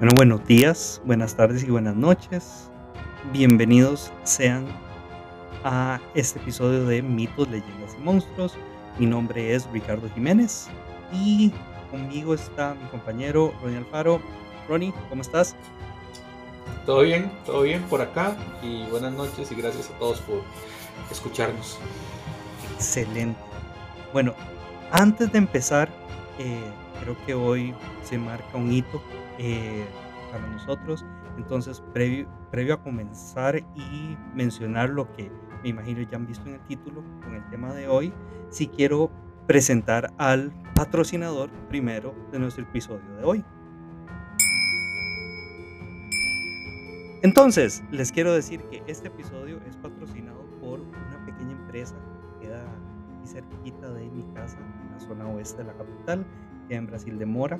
Bueno, buenos días, buenas tardes y buenas noches. Bienvenidos sean a este episodio de Mitos, Leyendas y Monstruos. Mi nombre es Ricardo Jiménez y conmigo está mi compañero Ronnie Alfaro. Ronnie, ¿cómo estás? Todo bien, todo bien por acá y buenas noches y gracias a todos por escucharnos. Excelente. Bueno, antes de empezar, eh, creo que hoy se marca un hito eh, para nosotros. Entonces, previo, previo a comenzar y mencionar lo que me imagino ya han visto en el título con el tema de hoy, sí quiero presentar al patrocinador primero de nuestro episodio de hoy. Entonces, les quiero decir que este episodio es patrocinado por una pequeña empresa que queda aquí cerquita de mi casa, en la zona oeste de la capital, que en Brasil de Mora.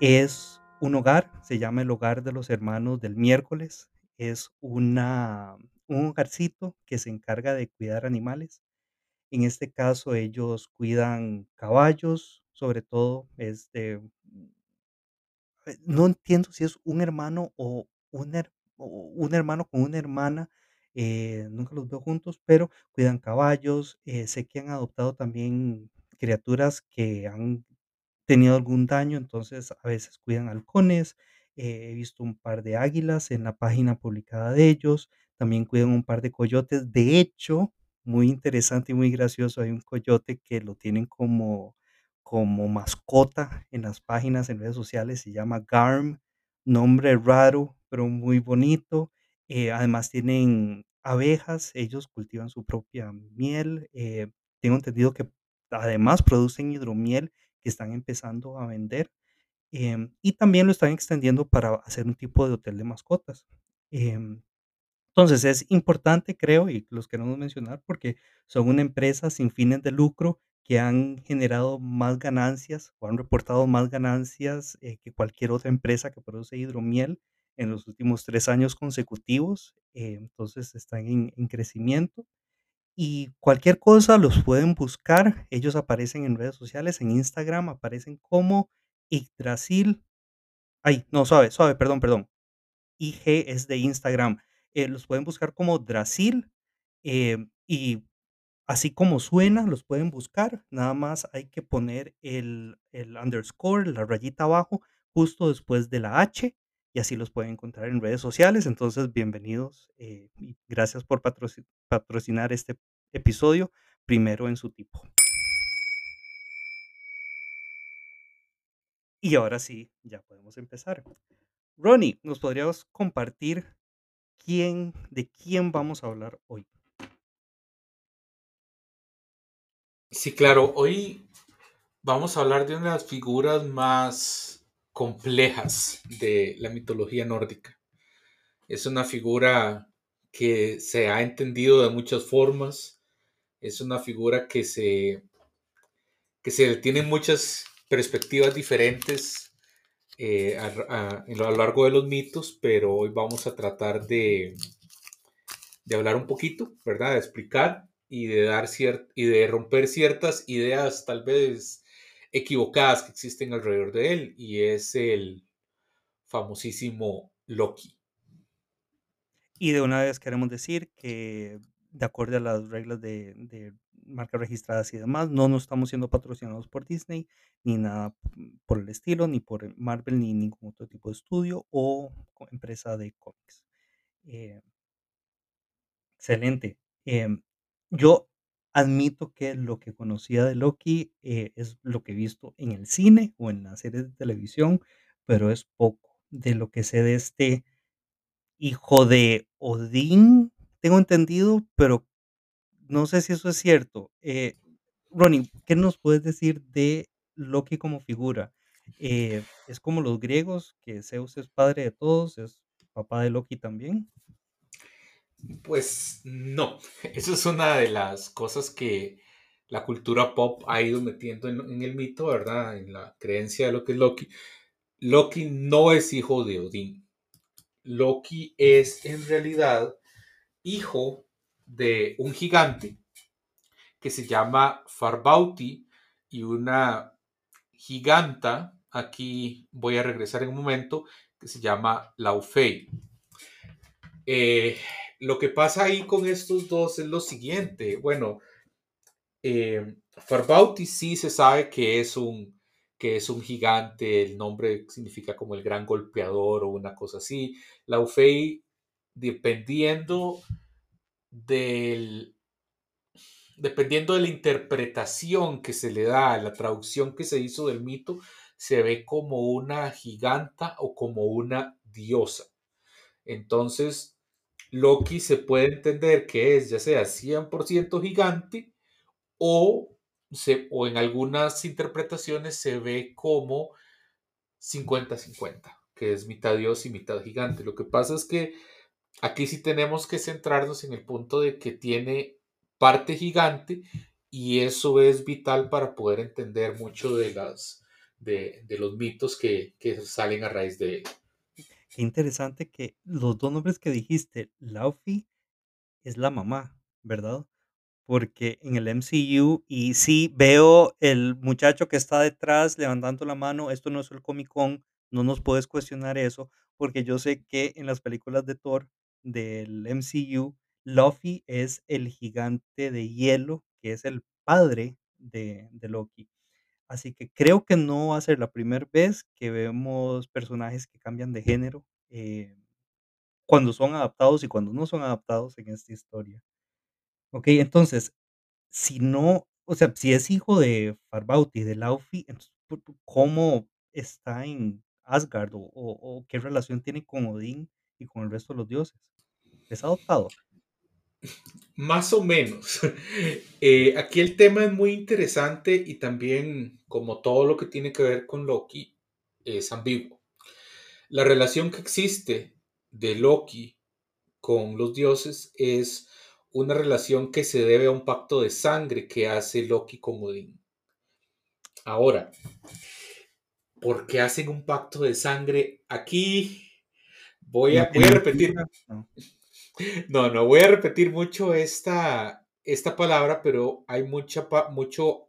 Es un hogar, se llama el Hogar de los Hermanos del Miércoles. Es una, un hogarcito que se encarga de cuidar animales. En este caso, ellos cuidan caballos, sobre todo, es de, eh, no entiendo si es un hermano o un, her- o un hermano con una hermana, eh, nunca los veo juntos, pero cuidan caballos. eh, sé que han adoptado también criaturas que han tenido algún daño, entonces a veces cuidan halcones. eh, he visto un par de águilas en la página publicada de ellos. También cuidan un par de coyotes. De hecho, muy interesante y muy gracioso, hay un coyote que lo tienen como, como mascota en las páginas, en redes sociales. Se llama Garm, nombre raro, pero muy bonito. eh, además tienen abejas, ellos cultivan su propia miel. eh, tengo entendido que además producen hidromiel que están empezando a vender, em, y también lo están extendiendo para hacer un tipo de hotel de mascotas. Em, entonces es importante, creo, y los queremos mencionar porque son una empresa sin fines de lucro que han generado más ganancias o han reportado más ganancias eh, que cualquier otra empresa que produce hidromiel en los últimos tres años consecutivos. eh, entonces están en en crecimiento y cualquier cosa los pueden buscar. Ellos aparecen en redes sociales, en Instagram aparecen como Yggdrasil. Ay, no, suave, suave, perdón, perdón. IG es de Instagram. Eh, los pueden buscar como Drasil eh, y así como suena, los pueden buscar. Nada más hay que poner el, el underscore, la rayita abajo, justo después de la H y así los pueden encontrar en redes sociales. Entonces, bienvenidos eh, y gracias por patroci- patrocinar este episodio, primero en su tipo. Y ahora sí, ya podemos empezar. Ronnie, ¿nos podrías compartir quién, de quién vamos a hablar hoy? Sí, claro, hoy vamos a hablar de una de las figuras más complejas de la mitología nórdica. Es una figura que se ha entendido de muchas formas, es una figura que se, que se tiene muchas perspectivas diferentes eh, a, a- lo largo de los mitos, pero hoy vamos a tratar de, de hablar un poquito, ¿verdad? De explicar y de dar cier- y de romper ciertas ideas tal vez equivocadas que existen alrededor de él, y es el famosísimo Loki. Y de una vez queremos decir que de acuerdo a las reglas de, marcas registradas y demás, no nos estamos siendo patrocinados por Disney, ni nada por el estilo, ni por Marvel, ni ningún otro tipo de estudio o empresa de cómics. Eh, excelente. Em, yo admito que lo que conocía de Loki eh, es lo que he visto en el cine o en las series de televisión, pero es poco de lo que sé de este hijo de Odín, tengo entendido, pero no sé si eso es cierto. Eh, Ronnie, ¿qué nos puedes decir de Loki como figura? Eh, ¿es como los griegos, que Zeus es padre de todos, es papá de Loki también? Pues no, eso es una de las cosas que la cultura pop ha ido metiendo en, el mito, ¿verdad? En la creencia de lo que es Loki. Loki no es hijo de Odín. Loki es en realidad hijo de un gigante que se llama Farbauti y una giganta, aquí voy a regresar en un momento, que se llama Laufey. Eh, lo que pasa ahí con estos dos es lo siguiente. Bueno, eh, Farbauti sí se sabe que es un que es un gigante, el nombre significa como el gran golpeador o una cosa así. Laufey, dependiendo del dependiendo de la interpretación que se le da, la traducción que se hizo del mito, se ve como una giganta o como una diosa. Entonces, Loki se puede entender que es ya sea 100% gigante o, se, o en algunas interpretaciones se ve como 50-50, que es mitad dios y mitad gigante. Lo que pasa es que aquí sí tenemos que centrarnos en el punto de que tiene parte gigante y eso es vital para poder entender mucho de, las, de, de los mitos que, que salen a raíz de él. Qué interesante que los dos nombres que dijiste, Laufey es la mamá, ¿verdad? Porque en el MCU, y sí veo el muchacho que está detrás levantando la mano, esto no es el Comic Con, no nos puedes cuestionar eso, porque yo sé que en las películas de Thor del MCU, Luffy es el gigante de hielo, que es el padre de, de Loki. Así que creo que no va a ser la primera vez que vemos personajes que cambian de género eh, cuando son adaptados y cuando no son adaptados en esta historia. Ok, entonces, si no, o sea, si es hijo de Farbauti, de Laufey, entonces, ¿por- por- ¿cómo está en Asgard o, o- o qué relación tiene con Odín y con el resto de los dioses? ¿Es adoptado? Más o menos. Eh, aquí el tema es muy interesante y también, como todo lo que tiene que ver con Loki, es ambiguo. La relación que existe de Loki con los dioses es una relación que se debe a un pacto de sangre que hace Loki con Odín. Ahora, ¿por qué hacen un pacto de sangre? Aquí voy a, ¿No voy a repetir? No. No, voy a repetir mucho esta, esta palabra, pero hay mucha, mucho,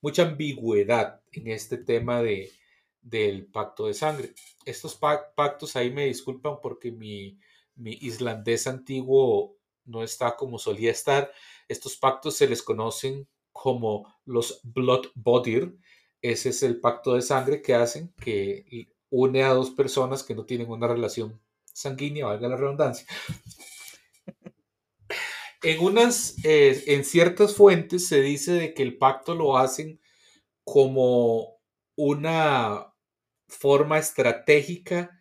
mucha ambigüedad en este tema de, del pacto de sangre. Estos pa- pactos ahí me disculpan porque mi, mi islandés antiguo no está como solía estar. Estos pactos se les conocen como los Blood Bodir. Ese es el pacto de sangre que hacen, que une a dos personas que no tienen una relación sanguínea, valga la redundancia en unas, eh, en ciertas fuentes se dice de que el pacto lo hacen como una forma estratégica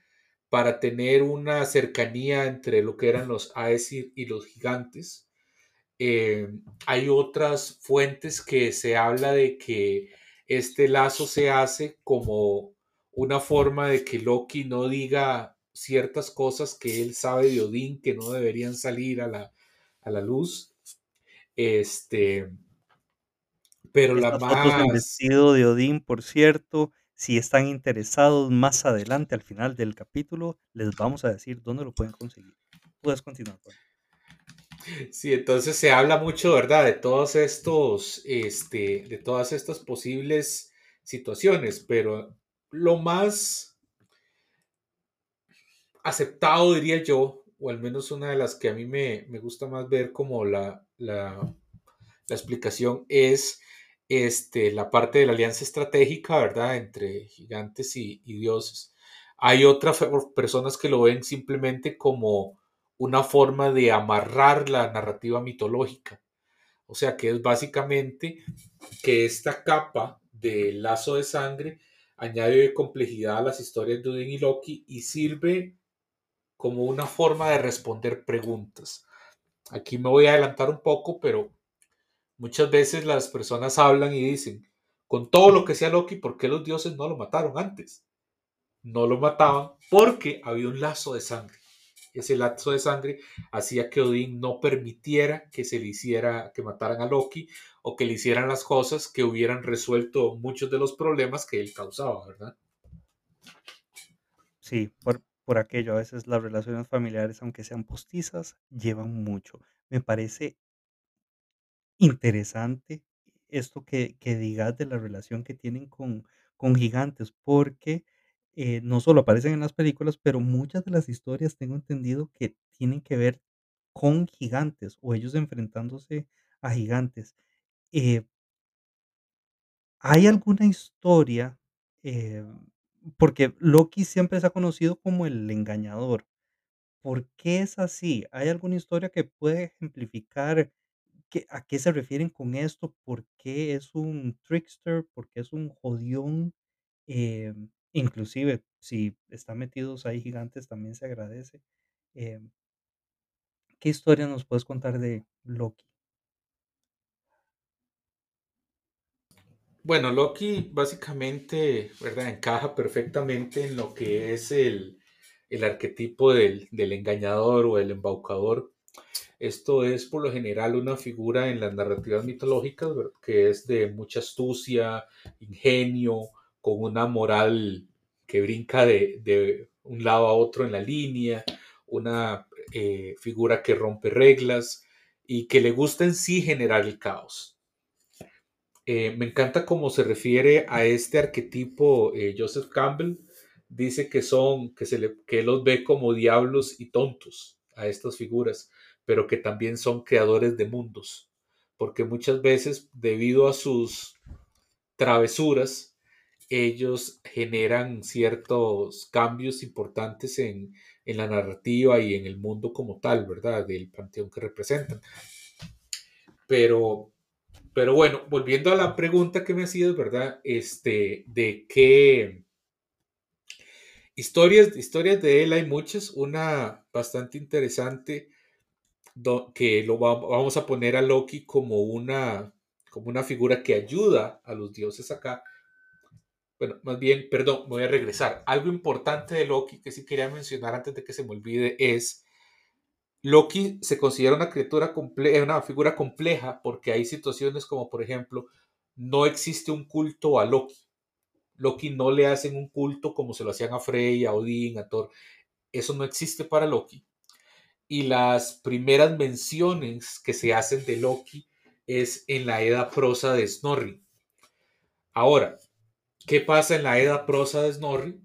para tener una cercanía entre lo que eran los Aesir y los gigantes. Eh, hay otras fuentes que se habla de que este lazo se hace como una forma de que Loki no diga ciertas cosas que él sabe de Odín que no deberían salir a la, a la luz. Este, pero la Estas en más, vestido de Odín, por cierto, si están interesados más adelante, al final del capítulo, les vamos a decir dónde lo pueden conseguir. Puedes continuar, Juan. sí, entonces se habla mucho, ¿verdad? De todos estos, este, de todas estas posibles situaciones, pero lo más aceptado, diría yo, o al menos una de las que a mí me, me gusta más ver como la, la, la explicación es este, la parte de la alianza estratégica, ¿verdad? Entre gigantes y, dioses. Hay otras personas que lo ven simplemente como una forma de amarrar la narrativa mitológica. O sea, que es básicamente que esta capa de lazo de sangre añade complejidad a las historias de Odin y Loki y sirve como una forma de responder preguntas. Aquí me voy a adelantar un poco, pero muchas veces las personas hablan y dicen, con todo lo que sea Loki, ¿por qué los dioses no lo mataron antes? No lo mataban porque había un lazo de sangre. Ese lazo de sangre hacía que Odín no permitiera que se le hiciera, que mataran a Loki o que le hicieran las cosas que hubieran resuelto muchos de los problemas que él causaba, ¿verdad? Sí, por, por aquello, a veces las relaciones familiares, aunque sean postizas, llevan mucho. Me parece interesante esto que, que digas de la relación que tienen con, con gigantes, porque eh, no solo aparecen en las películas, pero muchas de las historias tengo entendido que tienen que ver con gigantes o ellos enfrentándose a gigantes. Eh ¿hay alguna historia? Eh, porque Loki siempre se ha conocido como el engañador, ¿por qué es así? ¿Hay alguna historia que puede ejemplificar qué a qué se refieren con esto? ¿Por qué es un trickster? ¿Por qué es un jodión? Em, inclusive, si están metidos ahí gigantes, también se agradece, em ¿qué historia nos puedes contar de Loki? Bueno, Loki básicamente, ¿verdad? Encaja perfectamente en lo que es el, el arquetipo del, del engañador o el embaucador. Esto es por lo general una figura en las narrativas mitológicas que es de mucha astucia, ingenio, con una moral que brinca de, de un lado a otro en la línea, una eh, figura que rompe reglas y que le gusta en sí generar el caos. Eh, me encanta cómo se refiere a este arquetipo eh, Joseph Campbell. Dice que son, que, se le, que los ve como diablos y tontos a estas figuras, pero que también son creadores de mundos, porque muchas veces debido a sus travesuras, ellos generan ciertos cambios importantes en, en la narrativa y en el mundo como tal, ¿verdad? Del panteón que representan. Pero pero bueno, volviendo a la pregunta que me hacías, ¿verdad? Este, de qué historias, historias de él hay muchas. Una bastante interesante do, que lo va, vamos a poner a Loki como una, como una figura que ayuda a los dioses acá. Bueno, más bien, perdón, voy a regresar. Algo importante de Loki que sí quería mencionar antes de que se me olvide es Loki se considera una criatura comple una figura compleja porque hay situaciones como, por ejemplo, no existe un culto a Loki. Loki no le hacen un culto como se lo hacían a Frey, a Odín, a Thor. Eso no existe para Loki. Y las primeras menciones que se hacen de Loki es en la Edda prosa de Snorri. Ahora, ¿qué pasa en la Edda prosa de Snorri?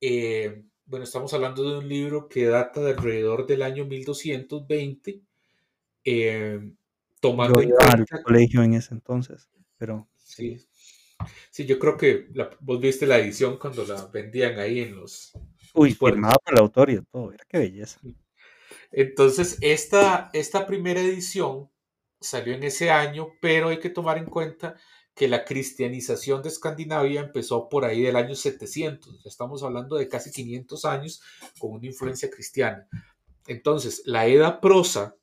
Eh, bueno, estamos hablando de un libro que data de alrededor del año 1220, eh, tomando yo en iba al cuenta... colegio en ese entonces, pero sí. Sí, yo creo que la, vos viste la edición cuando la vendían ahí en los... Uy, firmada por el autor y todo, era qué belleza. Entonces, esta, esta primera edición salió en ese año, pero hay que tomar en cuenta que la cristianización de Escandinavia empezó por ahí del año 700. Estamos hablando de casi 500 años con una influencia cristiana. Entonces, la Edda prosa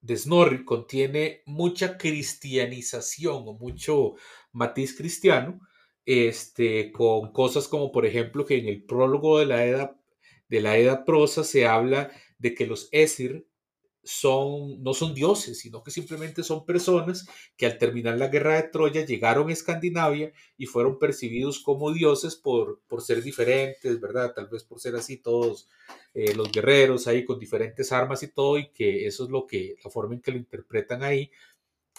de Snorri contiene mucha cristianización o mucho matiz cristiano, este, con cosas como, por ejemplo, que en el prólogo de la Edda, de la Edda prosa se habla de que los Esir son, no son dioses, sino que simplemente son personas que al terminar la guerra de Troya llegaron a Escandinavia y fueron percibidos como dioses por, por ser diferentes, ¿verdad? Tal vez por ser así todos eh, los guerreros ahí con diferentes armas y todo, y que eso es lo que, la forma en que lo interpretan ahí.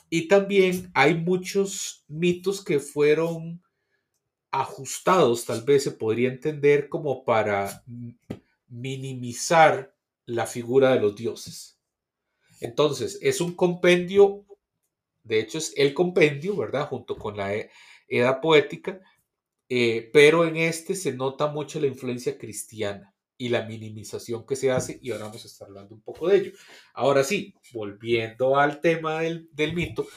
Y también hay muchos mitos que fueron ajustados, tal vez se podría entender como para minimizar la figura de los dioses. Entonces, es un compendio, de hecho es el compendio, ¿verdad? Junto con la Edad Poética, eh, pero en este se nota mucho la influencia cristiana y la minimización que se hace, y ahora vamos a estar hablando un poco de ello. Ahora sí, volviendo al tema del, del mito,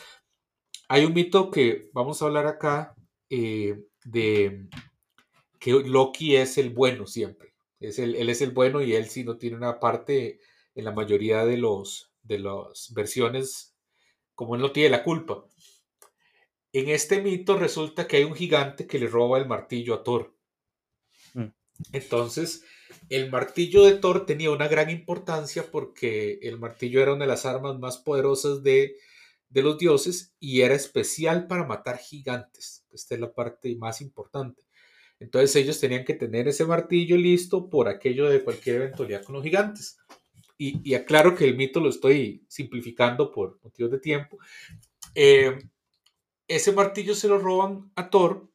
hay un mito que vamos a hablar acá eh, de que Loki es el bueno siempre. Es el, él es el bueno y él sí no tiene una parte en la mayoría de los, de las versiones, como él no tiene la culpa. En este mito resulta que hay un gigante que le roba el martillo a Thor. Mm. Entonces, el martillo de Thor tenía una gran importancia porque el martillo era una de las armas más poderosas de, de los dioses y era especial para matar gigantes. Esta es la parte más importante. Entonces ellos tenían que tener ese martillo listo por aquello de cualquier eventualidad con los gigantes y, aclaro que el mito lo estoy simplificando por motivos de tiempo. Eh, ese martillo se lo roban a Thor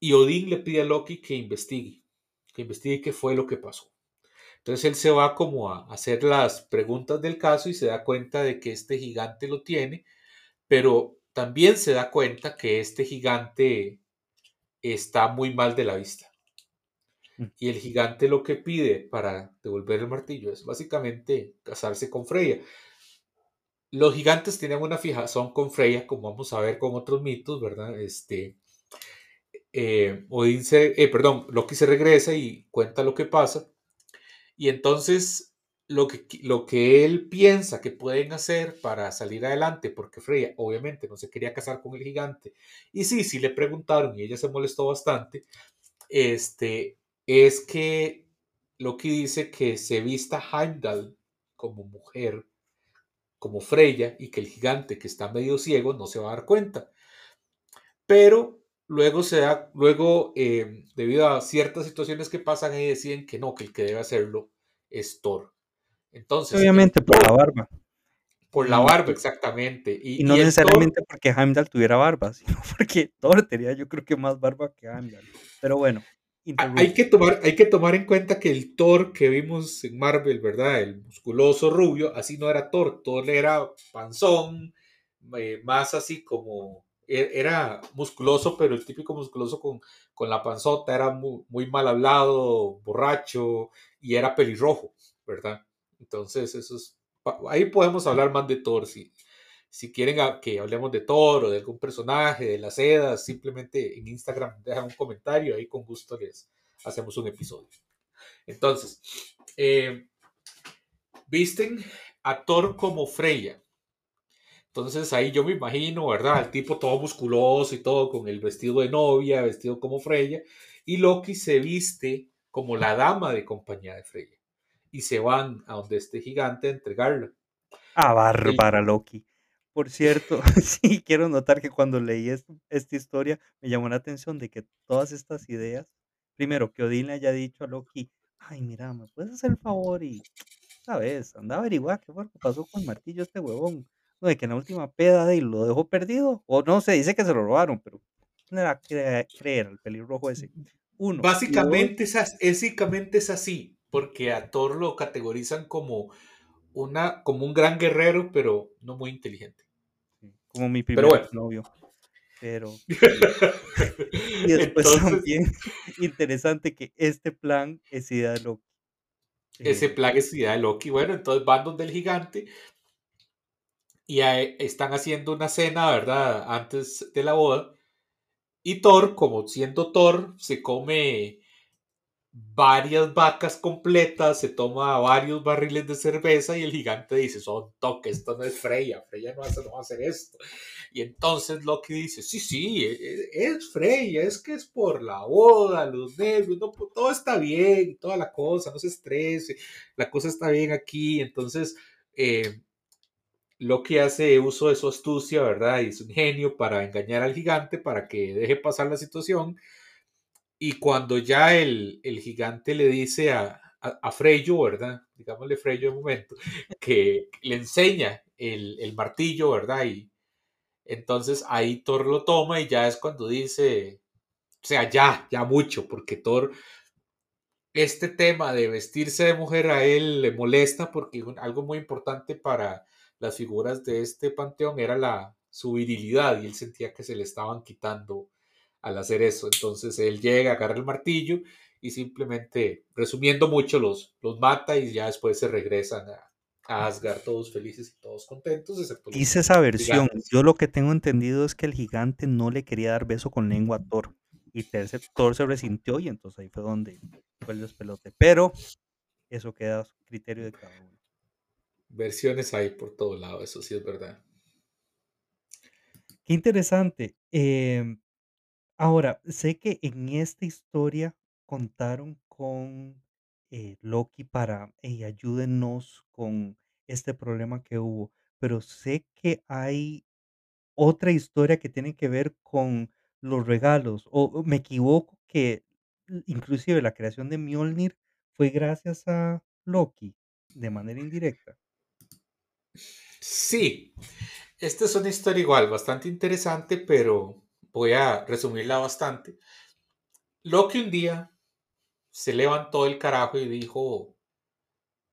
y Odín le pide a Loki que investigue, que investigue qué fue lo que pasó. Entonces él se va como a hacer las preguntas del caso y se da cuenta de que este gigante lo tiene, pero también se da cuenta que este gigante está muy mal de la vista. Mm. Y el gigante lo que pide para devolver el martillo es básicamente casarse con Freya. Los gigantes tienen una fijación con Freya, como vamos a ver con otros mitos, ¿verdad? Este, eh, Odín se, eh, perdón, Loki se regresa y cuenta lo que pasa. Y entonces lo que, lo que él piensa que pueden hacer para salir adelante, porque Freya obviamente no se quería casar con el gigante, y sí, sí le preguntaron y ella se molestó bastante, este, es que Loki dice que se vista Heimdall como mujer, como Freya, y que el gigante que está medio ciego no se va a dar cuenta. Pero luego se da, luego, eh, debido a ciertas situaciones que pasan, ahí deciden que no, que el que debe hacerlo es Thor. Entonces, Obviamente por la barba. por la barba, exactamente. Y, Y no y necesariamente porque Heimdall tuviera barba, sino porque Thor tenía yo creo que más barba que Heimdall. Pero bueno, hay, que tomar, hay que tomar en cuenta que el Thor que vimos en Marvel, ¿verdad? El musculoso rubio, así no era Thor. Thor era panzón, eh, más así como. e- Era musculoso, pero el típico musculoso con, con la panzota era muy, muy mal hablado, borracho y era pelirrojo, ¿verdad? Entonces, eso es. Ahí podemos hablar más de Thor. Si, si quieren a- que hablemos de Thor o de algún personaje, de las sedas, simplemente en Instagram dejan un comentario, ahí con gusto les hacemos un episodio. Entonces, eh, visten a Thor como Freya. Entonces ahí yo me imagino, ¿verdad? El tipo todo musculoso y todo con el vestido de novia, vestido como Freya. Y Loki se viste como la dama de compañía de Freya. Y se van a donde este gigante a entregarla. Ah, bárbara Loki. Por cierto, sí, quiero notar que cuando leí es- esta historia me llamó la atención de que todas estas ideas, primero, que Odín le haya dicho a Loki, ay, mira, ¿me puedes hacer el favor y, sabes, anda a averiguar qué fue lo que pasó con el martillo este huevón? No, de que en la última peda de él lo dejó perdido, o no sé, dice que se lo robaron, pero ¿quién le va a cre- creer al pelirrojo ese? Uno. y dos, Básicamente es, as- básicamente es así, porque a Thor lo categorizan como, una, como un gran guerrero, pero no muy inteligente. Como mi primer bueno. novio. Pero. Y después Entonces, también interesante que este plan es idea de Loki. ese Eh, plan es idea de Loki. Bueno, entonces van donde el gigante y están haciendo una cena, ¿verdad? Antes de la boda. Y Thor, como siendo Thor, se come varias vacas completas, se toma varios barriles de cerveza y el gigante dice, son toque, esto no es Freya, Freya no, hace, no va a hacer esto. Y entonces Loki dice, sí, sí, e- e- es Freya, es que es por la boda, los nervios, pues, todo está bien, toda la cosa, no se estrese, la cosa está bien aquí. Entonces, eh, Loki hace uso de su astucia, ¿verdad? Y su ingenio para engañar al gigante, para que deje pasar la situación. Y cuando ya el, el gigante le dice a, a, a Freyo, ¿verdad? Digámosle Freyo de momento, que le enseña el, el martillo, ¿verdad? Y entonces ahí Thor lo toma y ya es cuando dice, o sea, ya, ya mucho, porque Thor, este tema de vestirse de mujer a él le molesta porque algo muy importante para las figuras de este panteón era la, su virilidad y él sentía que se le estaban quitando al hacer eso. Entonces él llega, agarra el martillo y simplemente, resumiendo mucho, los, los mata y ya después se regresan a, a Asgard todos felices y todos contentos, excepto Dice esa versión. gigantes. Yo lo que tengo entendido es que el gigante no le quería dar beso con lengua a Thor. Y Thor, Thor se resintió y entonces ahí fue donde fue el despelote. Pero eso queda a criterio de cada uno. Versiones hay por todo lado, eso sí es verdad. Qué interesante. Em, ahora, sé que en esta historia contaron con eh, Loki para, hey, ayúdenos con este problema que hubo, pero sé que hay otra historia que tiene que ver con los regalos, o me equivoco que inclusive la creación de Mjolnir fue gracias a Loki, de manera indirecta. Sí, esta es una historia igual, bastante interesante, pero voy a resumirla bastante. Loki un día se levantó el carajo y dijo,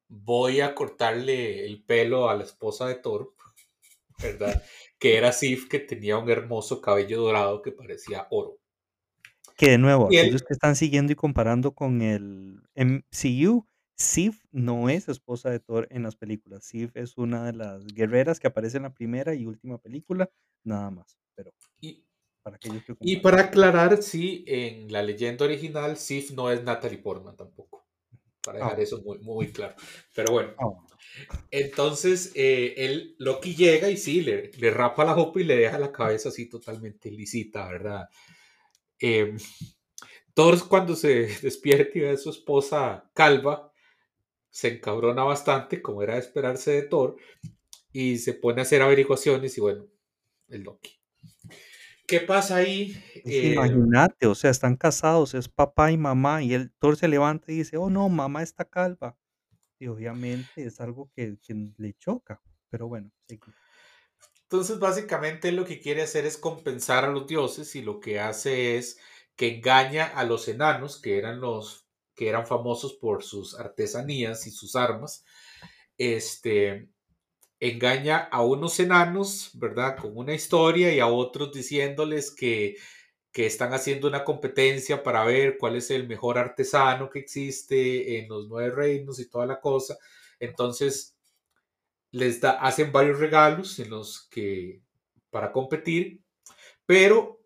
voy a cortarle el pelo a la esposa de Thor, ¿verdad? que era Sif, que tenía un hermoso cabello dorado que parecía oro. Que de nuevo, aquellos que están siguiendo y comparando con el MCU, Sif no es esposa de Thor en las películas. Sif es una de las guerreras que aparece en la primera y última película, nada más. Pero y, para aquellos que y para aclarar, sí, en la leyenda original, Sif no es Natalie Portman tampoco. Para dejar ah. eso muy, muy claro. Pero bueno. Ah. Entonces, eh, él, Loki llega y sí, le, le rapa la jopa y le deja la cabeza así totalmente lisita, ¿verdad? Eh, Thor cuando se despierta y ve a su esposa calva, se encabrona bastante, como era de esperarse de Thor, y se pone a hacer averiguaciones y bueno, el Loki. ¿Qué pasa ahí? Eh, imagínate, o sea, están casados, es papá y mamá, y el Thor se levanta y dice, oh no, mamá está calva. Y obviamente es algo que, le choca, pero bueno, Entonces, básicamente lo que quiere hacer es compensar a los dioses y lo que hace es que engaña a los enanos, que eran los que eran famosos por sus artesanías y sus armas. Este engaña a unos enanos, ¿verdad? Con una historia y a otros diciéndoles que, que están haciendo una competencia para ver cuál es el mejor artesano que existe en los nueve reinos y toda la cosa. Entonces, les da, hacen varios regalos en los que para competir, pero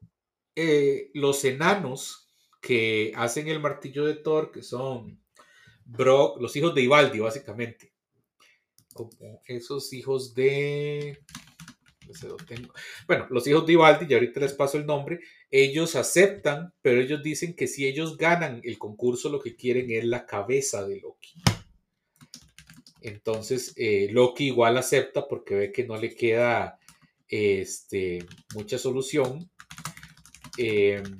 eh, los enanos que hacen el martillo de Thor, que son los hijos de Ivaldi, básicamente. Como esos hijos de. Bueno, los hijos de Ivaldi, y ahorita les paso el nombre, ellos aceptan, pero ellos dicen que si ellos ganan el concurso, lo que quieren es la cabeza de Loki. Entonces, eh, Loki igual acepta porque ve que no le queda este, mucha solución Em,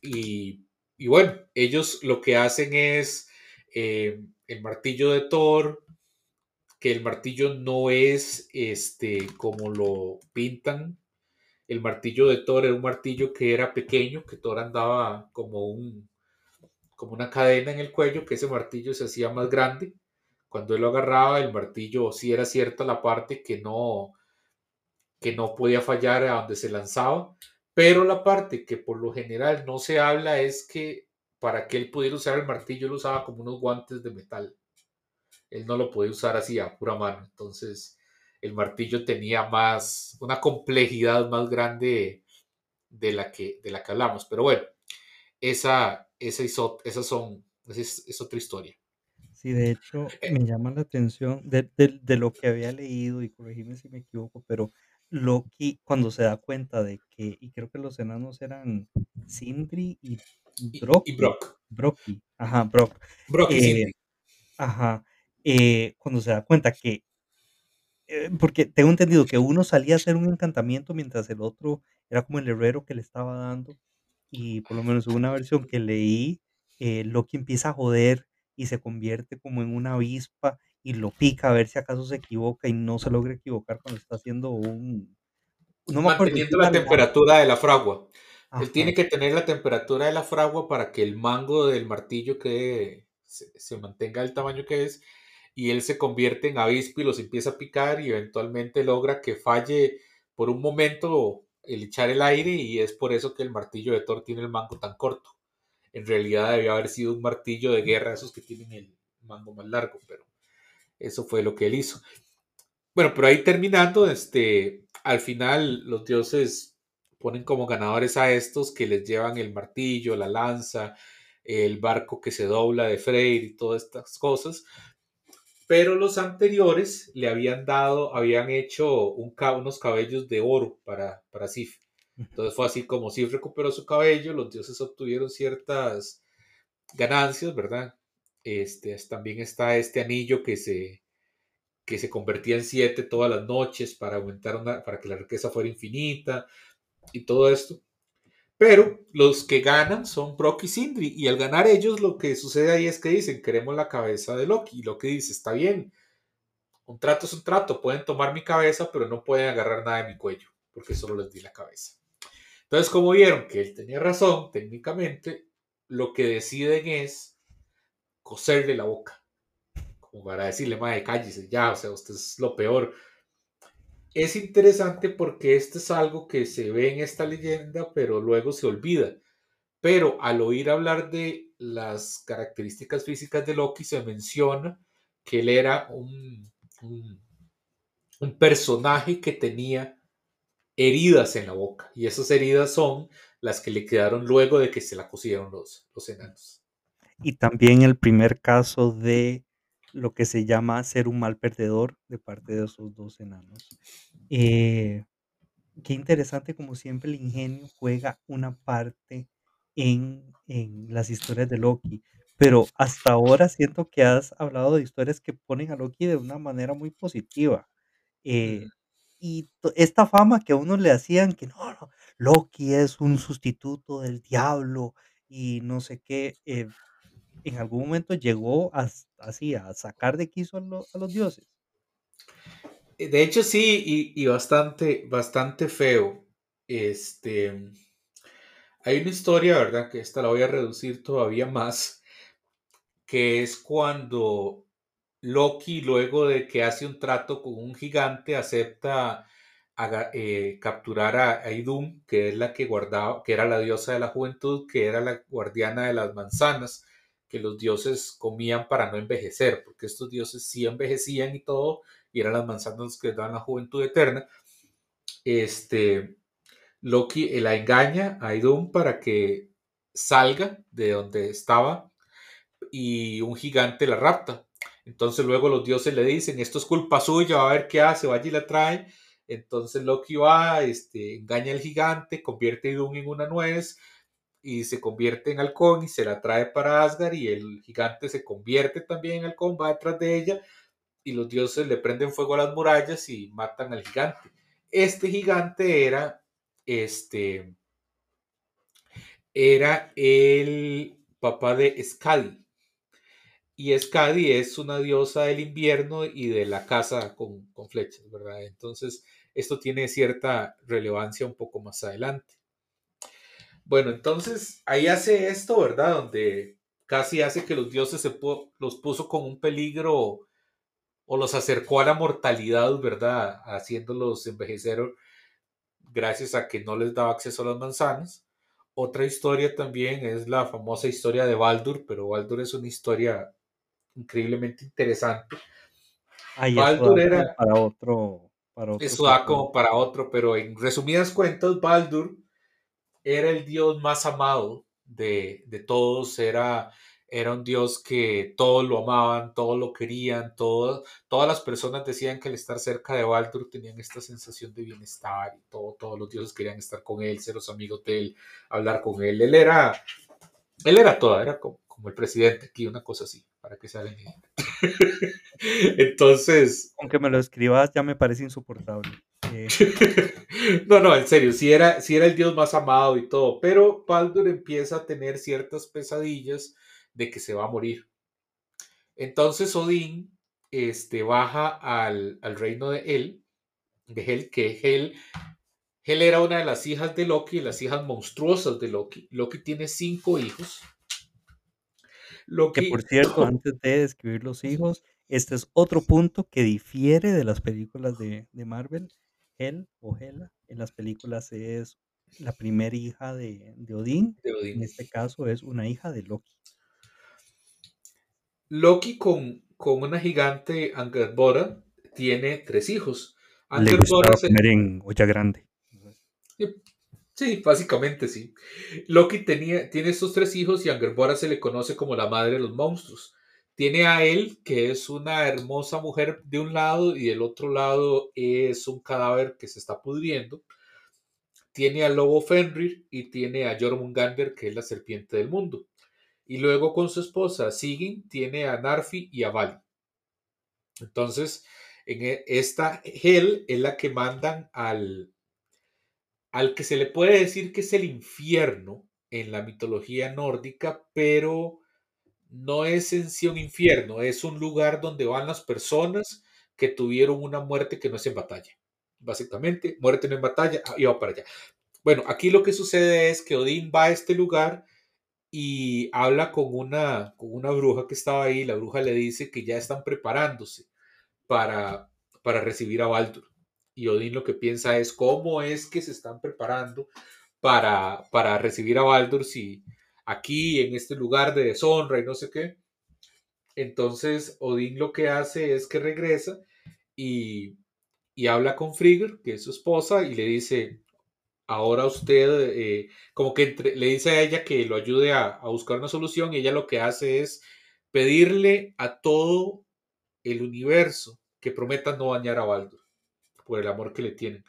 y, bueno, ellos lo que hacen es em, el martillo de Thor, que el martillo no es este como lo pintan. El martillo de Thor era un martillo que era pequeño, que Thor andaba como un como una cadena en el cuello, que ese martillo se hacía más grande. Cuando él lo agarraba, el martillo sí era cierta la parte que no que no podía fallar a donde se lanzaba, pero la parte que por lo general no se habla es que para que él pudiera usar el martillo, él usaba como unos guantes de metal. Él no lo podía usar así a pura mano. Entonces, el martillo tenía más, una complejidad más grande de la que, de la que hablamos. Pero bueno, esa, esa, esas son, es, es otra historia. Sí, de hecho, eh. me llama la atención de, de, de, lo que había leído, y corregime si me equivoco, pero Loki, cuando se da cuenta de que, y creo que los enanos eran Sindri y Brock. Y, Brock. Brocky, ajá, Brock. Brock y eh. Ajá. Eh, cuando se da cuenta que, eh, porque tengo entendido que uno salía a hacer un encantamiento mientras el otro era como el herrero que le estaba dando, y por lo menos en una versión que leí, Loki empieza a joder y se convierte como en una avispa y lo pica a ver si acaso se equivoca y no se logra equivocar cuando está haciendo un... No Manteniendo la temperatura de la fragua. Él tiene que tener la temperatura de la fragua para que el mango del martillo que se, mantenga el tamaño que es y él se convierte en avispa y los empieza a picar y eventualmente logra que falle por un momento el echar el aire y es por eso que el martillo de Thor tiene el mango tan corto. En realidad debió haber sido un martillo de guerra, esos que tienen el mango más largo, pero eso fue lo que él hizo. Bueno, pero ahí terminando, este, al final los dioses ponen como ganadores a estos que les llevan el martillo, la lanza, el barco que se dobla de Freyr y todas estas cosas. Pero los anteriores le habían dado, habían hecho un, unos cabellos de oro para, para Sif. Entonces fue así como Sif recuperó su cabello, los dioses obtuvieron ciertas ganancias, ¿verdad? Este, también está este anillo que se, que se convertía en siete todas las noches para aumentar para que la riqueza fuera infinita y todo esto. Pero los que ganan son Brock y Sindri. Y al ganar ellos, lo que sucede ahí es que dicen, queremos la cabeza de Loki. Y Loki dice, está bien, un trato es un trato. Pueden tomar mi cabeza, pero no pueden agarrar nada de mi cuello, porque solo les di la cabeza. Entonces, como vieron que él tenía razón técnicamente, lo que deciden es coserle la boca, como para decirle, madre, cállese ya, o sea, usted es lo peor. Es interesante porque esto es algo que se ve en esta leyenda, pero luego se olvida. Pero al oír hablar de las características físicas de Loki, se menciona que él era un, un, personaje que tenía heridas en la boca. Y esas heridas son las que le quedaron luego de que se la cosieron los, los enanos. Y también el primer caso de lo que se llama ser un mal perdedor de parte de esos dos enanos. Eh, qué interesante, como siempre, el ingenio juega una parte en, las historias de Loki. Pero hasta ahora siento que has hablado de historias que ponen a Loki de una manera muy positiva. Eh, y esta fama que a uno le hacían que no, Loki es un sustituto del diablo y no sé qué, eh, en algún momento llegó así a sacar de quiso a, los dioses. Eh, de hecho, sí, y, y, bastante, bastante feo. Este, hay una historia, ¿verdad? Que esta la voy a reducir todavía más, que es cuando Loki, luego de que hace un trato con un gigante, acepta eh, capturar a, Idun, que es la que guardaba, que era la diosa de la juventud, que era la guardiana de las manzanas, que los dioses comían para no envejecer, porque estos dioses sí envejecían y todo, y eran las manzanas que daban la juventud eterna. Este, Loki la engaña a Idun para que salga de donde estaba y un gigante la rapta. Entonces luego los dioses le dicen, esto es culpa suya, a ver qué hace, vaya y la trae. Entonces Loki va, este, engaña al gigante, convierte a Idun en una nuez y se convierte en halcón y se la trae para Asgard y el gigante se convierte también en halcón, va detrás de ella y los dioses le prenden fuego a las murallas y matan al gigante. Este gigante era este, era el papá de Skadi. Y Skadi es una diosa del invierno y de la casa con, flechas, ¿verdad? Entonces, esto tiene cierta relevancia un poco más adelante. Bueno, entonces ahí hace esto, ¿verdad? Donde casi hace que los dioses se los puso con un peligro o los acercó a la mortalidad, ¿verdad? Haciéndolos envejecer gracias a que no les daba acceso a las manzanas. Otra historia también es la famosa historia de Baldur, pero Baldur es una historia increíblemente interesante. Baldur era para otro, para otro eso da como para otro, pero en resumidas cuentas, Baldur era el dios más amado de, de todos, era era un Dios que todos lo amaban, todos lo querían, todas las personas decían que al estar cerca de Baldur tenían esta sensación de bienestar y todo, todos los dioses querían estar con él, ser los amigos de él, hablar con él. Él era, él era todo, era como, el presidente aquí, una cosa así, para que se Entonces... Aunque me lo escribas, ya me parece insoportable. Eh. no, no, en serio, sí era, sí era el dios más amado y todo, pero Baldur empieza a tener ciertas pesadillas de que se va a morir. Entonces Odín este, baja al, reino de él, de Hel, que Hel, Hel era una de las hijas de Loki, las hijas monstruosas de Loki. Loki tiene cinco hijos. Loki, que por cierto, antes de describir los hijos, este es otro punto que difiere de las películas de, Marvel. Hel o Hela en las películas es la primera hija de, Odín. de, Odín. En este caso es una hija de Loki. Loki con, con una gigante Angerbora tiene tres hijos. Angerbora se... comer en olla grande. Sí, básicamente sí. Loki tenía, tiene estos tres hijos y Angerbora se le conoce como la madre de los monstruos. Tiene a él, que es una hermosa mujer de un lado y del otro lado es un cadáver que se está pudriendo. Tiene al lobo Fenrir y tiene a Jormungandr, que es la serpiente del mundo. Y luego con su esposa Sigyn tiene a Narfi y a Vali. Entonces, en e, esta Hel es la que mandan al, al que se le puede decir que es el infierno en la mitología nórdica, pero no es en sí un infierno, es un lugar donde van las personas que tuvieron una muerte que no es en batalla. Básicamente, muerte no en batalla, y va para allá. Bueno, aquí lo que sucede es que Odín va a este lugar y habla con una, con una bruja que estaba ahí. La bruja le dice que ya están preparándose para, para recibir a Baldur. Y Odín lo que piensa es cómo es que se están preparando para, para recibir a Baldur si aquí en este lugar de deshonra y no sé qué. Entonces Odín lo que hace es que regresa y, y habla con Frigger, que es su esposa, y le dice, ahora usted, eh, como que le dice a ella que lo ayude a, a, buscar una solución y ella lo que hace es pedirle a todo el universo que prometa no dañar a Baldur por el amor que le tienen.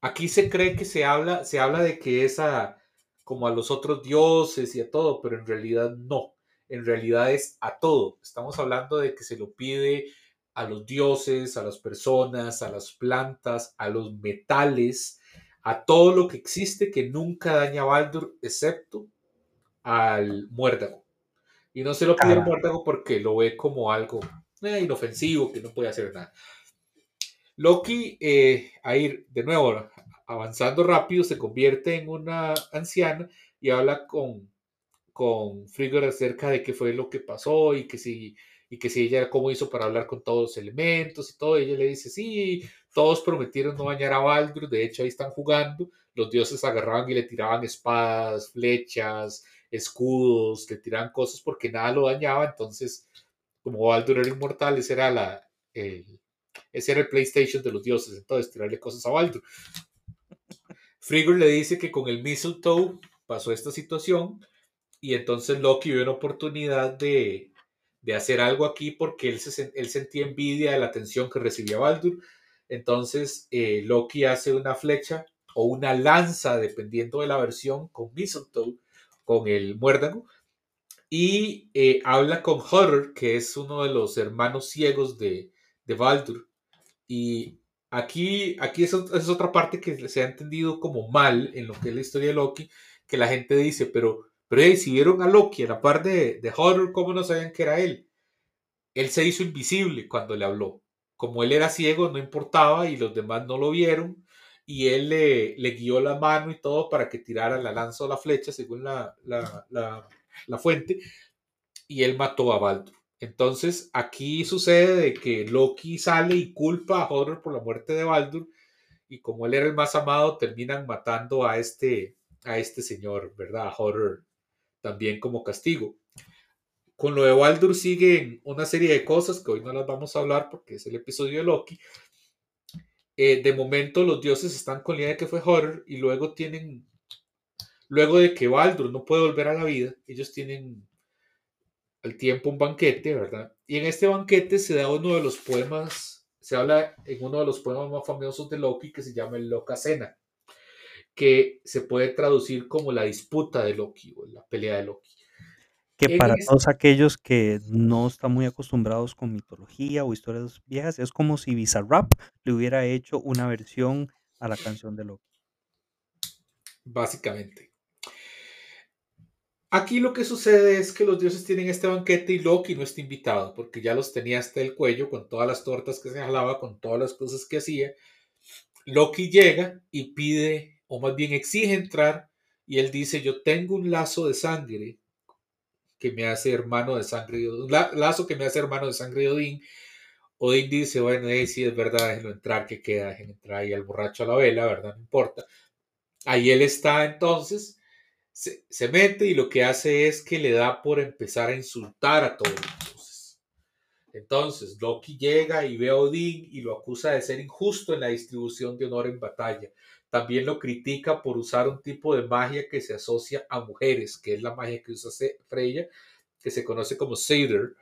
Aquí se cree que se habla, se habla de que es a, como a los otros dioses y a todo, pero en realidad no. En realidad es a todo. Estamos hablando de que se lo pide a los dioses, a las personas, a las plantas, a los metales, a todo lo que existe que nunca daña a Baldur, excepto al muérdago. Y no se lo pide al muérdago porque lo ve como algo eh, inofensivo, que no puede hacer nada. Loki, eh, a ir de nuevo avanzando rápido, se convierte en una anciana y habla con, con Frigor acerca de qué fue lo que pasó y que si y que si ella cómo hizo para hablar con todos los elementos y todo, ella le dice, sí, todos prometieron no bañar a Baldur, de hecho ahí están jugando, los dioses agarraban y le tiraban espadas, flechas, escudos, le tiraban cosas porque nada lo dañaba, entonces como Baldur era inmortal, ese era, la, el, ese era el PlayStation de los dioses, entonces tirarle cosas a Baldur. Frigor le dice que con el Mistletoe pasó esta situación y entonces Loki vio una oportunidad de, de hacer algo aquí porque él, se, él sentía envidia de la atención que recibía Baldur. Entonces eh, Loki hace una flecha o una lanza, dependiendo de la versión, con Mistletoe, con el muérdago, y eh, habla con Horror, que es uno de los hermanos ciegos de, de Baldur. Y aquí, aquí es, es, otra parte que se ha entendido como mal en lo que es la historia de Loki, que la gente dice, pero pero si vieron a Loki a la par de, de Horror, ¿cómo no sabían que era él? Él se hizo invisible cuando le habló. Como él era ciego, no importaba y los demás no lo vieron. Y él le, le guió la mano y todo para que tirara la lanza o la flecha, según la, la, la, la fuente. Y él mató a Baldur. Entonces aquí sucede de que Loki sale y culpa a Horror por la muerte de Baldur. Y como él era el más amado, terminan matando a este, a este señor, ¿verdad? A Horror también como castigo. Con lo de Baldur siguen una serie de cosas que hoy no las vamos a hablar porque es el episodio de Loki. Eh, de momento los dioses están con la idea de que fue Horror y luego tienen, luego de que Baldur no puede volver a la vida, ellos tienen al tiempo un banquete, ¿verdad? Y en este banquete se da uno de los poemas, se habla en uno de los poemas más famosos de Loki que se llama el Lokasena que se puede traducir como la disputa de Loki o la pelea de Loki. Que para todos aquellos que no están muy acostumbrados con mitología o historias viejas, es como si Bizarrap le hubiera hecho una versión a la canción de Loki. Básicamente. Aquí lo que sucede es que los dioses tienen este banquete y Loki no está invitado, porque ya los tenía hasta el cuello con todas las tortas que se jalaba, con todas las cosas que hacía. Loki llega y pide o más bien exige entrar, y él dice, yo tengo un lazo de sangre que me hace hermano de sangre de lazo que me hace hermano de sangre de Odín. Odín dice, bueno, eh, sí es verdad, déjenlo entrar, que queda, déjenlo entrar y al borracho a la vela, ¿verdad? No importa. Ahí él está entonces, se, se, mete y lo que hace es que le da por empezar a insultar a todos. Entonces, entonces Loki llega y ve a Odín y lo acusa de ser injusto en la distribución de honor en batalla. También lo critica por usar un tipo de magia que se asocia a mujeres, que es la magia que usa Freya, que se conoce como Seder.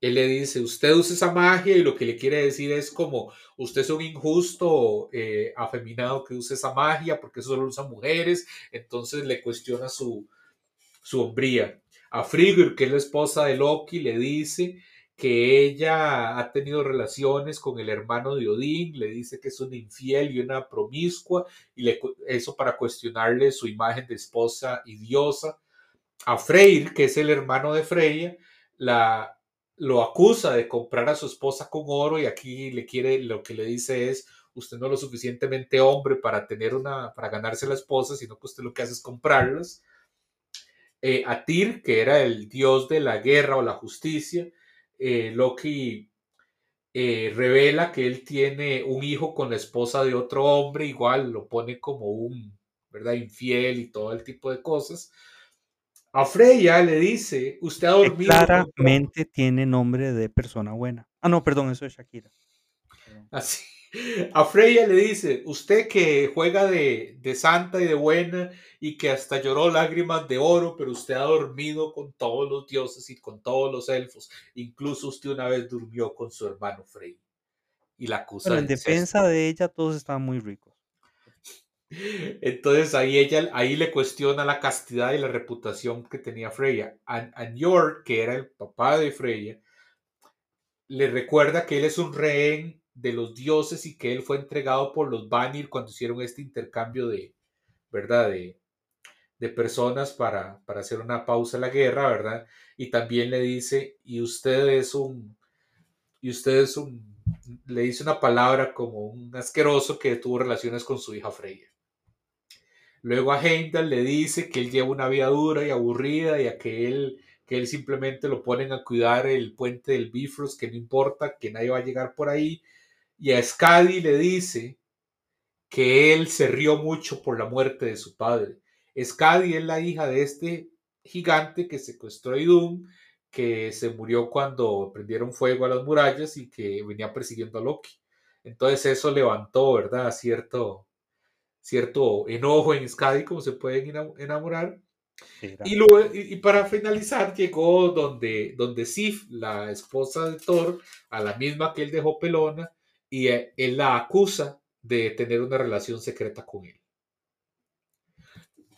Él le dice, usted usa esa magia y lo que le quiere decir es como, usted es un injusto eh, afeminado que usa esa magia porque eso solo usa mujeres, entonces le cuestiona su, su hombría. A Friggur, que es la esposa de Loki, le dice que ella ha tenido relaciones con el hermano de Odín, le dice que es una infiel y una promiscua, y le, eso para cuestionarle su imagen de esposa y diosa. A Freyr, que es el hermano de Freya, la, lo acusa de comprar a su esposa con oro y aquí le quiere, lo que le dice es, usted no es lo suficientemente hombre para tener una, para ganarse la esposa, sino que usted lo que hace es comprarlas. eh, Atir, que era el dios de la guerra o la justicia, eh, Loki eh, revela que él tiene un hijo con la esposa de otro hombre, igual lo pone como un, ¿verdad? Infiel y todo el tipo de cosas. A Freya le dice, usted ha dormido. claramente tiene nombre de persona buena. Ah, no, perdón, eso es Shakira. Así. A Freya le dice, usted que juega de, de, santa y de buena y que hasta lloró lágrimas de oro, pero usted ha dormido con todos los dioses y con todos los elfos. Incluso usted una vez durmió con su hermano Frey. Y la acusa. Pero en defensa de ella todos estaban muy ricos. Entonces ahí ella ahí le cuestiona la castidad y la reputación que tenía Freya. A, a York, que era el papá de Freya, le recuerda que él es un rehén de los dioses y que él fue entregado por los Vanir cuando hicieron este intercambio de, ¿verdad? De, de personas para, para, hacer una pausa en la guerra, ¿verdad? Y también le dice, y usted es un, y usted es un, le dice una palabra como un asqueroso que tuvo relaciones con su hija Freya. Luego a Heimdall le dice que él lleva una vida dura y aburrida y a que él, que él simplemente lo ponen a cuidar el puente del Bifrost, que no importa, que nadie va a llegar por ahí, y a Skadi le dice que él se rió mucho por la muerte de su padre. Skadi es la hija de este gigante que secuestró a Idun, que se murió cuando prendieron fuego a las murallas y que venía persiguiendo a Loki. Entonces eso levantó, ¿verdad? Cierto, cierto enojo en Skadi, como se pueden enamorar. Y, luego, y, para finalizar llegó donde, donde Sif, la esposa de Thor, a la misma que él dejó pelona, y e, él la acusa de tener una relación secreta con él.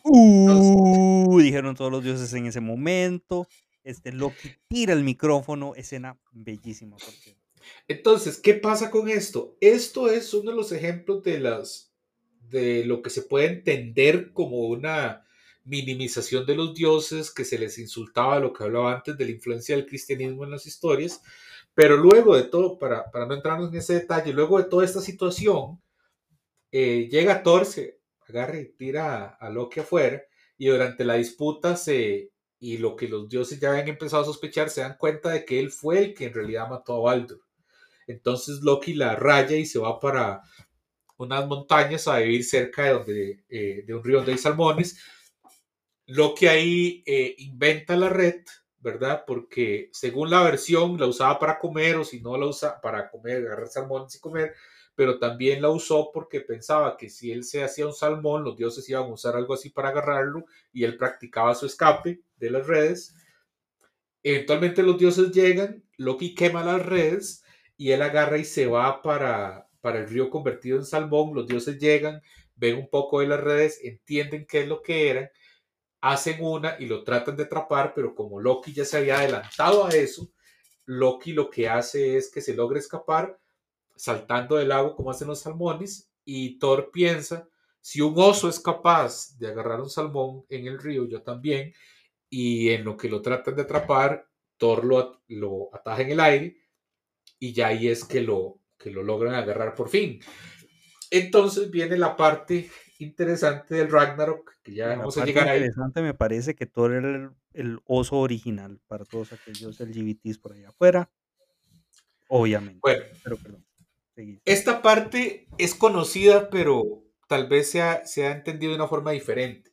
Uh, dijeron todos los dioses en ese momento. Este Loki tira el micrófono, escena bellísima. Entonces, ¿qué pasa con esto? Esto es uno de los ejemplos de las de lo que se puede entender como una minimización de los dioses, que se les insultaba, lo que hablaba antes de la influencia del cristianismo en las historias, pero luego de todo, para, para no entrarnos en ese detalle, luego de toda esta situación, eh, llega Thor, se agarra y tira a, Loki afuera, y durante la disputa se, y lo que los dioses ya habían empezado a sospechar, se dan cuenta de que él fue el que en realidad mató a Baldur. Entonces Loki la raya y se va para unas montañas a vivir cerca de, donde, eh, de un río donde hay salmones. Loki ahí eh, inventa la red ¿verdad? Porque según la versión la usaba para comer o si no la usa para comer, agarrar salmones y comer, pero también la usó porque pensaba que si él se hacía un salmón, los dioses iban a usar algo así para agarrarlo y él practicaba su escape de las redes. Eventualmente los dioses llegan, Loki quema las redes y él agarra y se va para, para el río convertido en salmón. Los dioses llegan, ven un poco de las redes, entienden qué es lo que eran hacen una y lo tratan de atrapar, pero como Loki ya se había adelantado a eso, Loki lo que hace es que se logra escapar saltando del lago como hacen los salmones y Thor piensa, si un oso es capaz de agarrar un salmón en el río, yo también, y en lo que lo tratan de atrapar, Thor lo, lo ataja en el aire y ya ahí es que lo, que lo logran agarrar por fin. Entonces viene la parte interesante del Ragnarok, que ya vamos a llegar ahí. Interesante me parece que Thor era el, oso original para todos aquellos LGBTs por allá afuera. Obviamente. Bueno, pero perdón. Esta parte es conocida, pero tal vez se ha, se ha entendido de una forma diferente.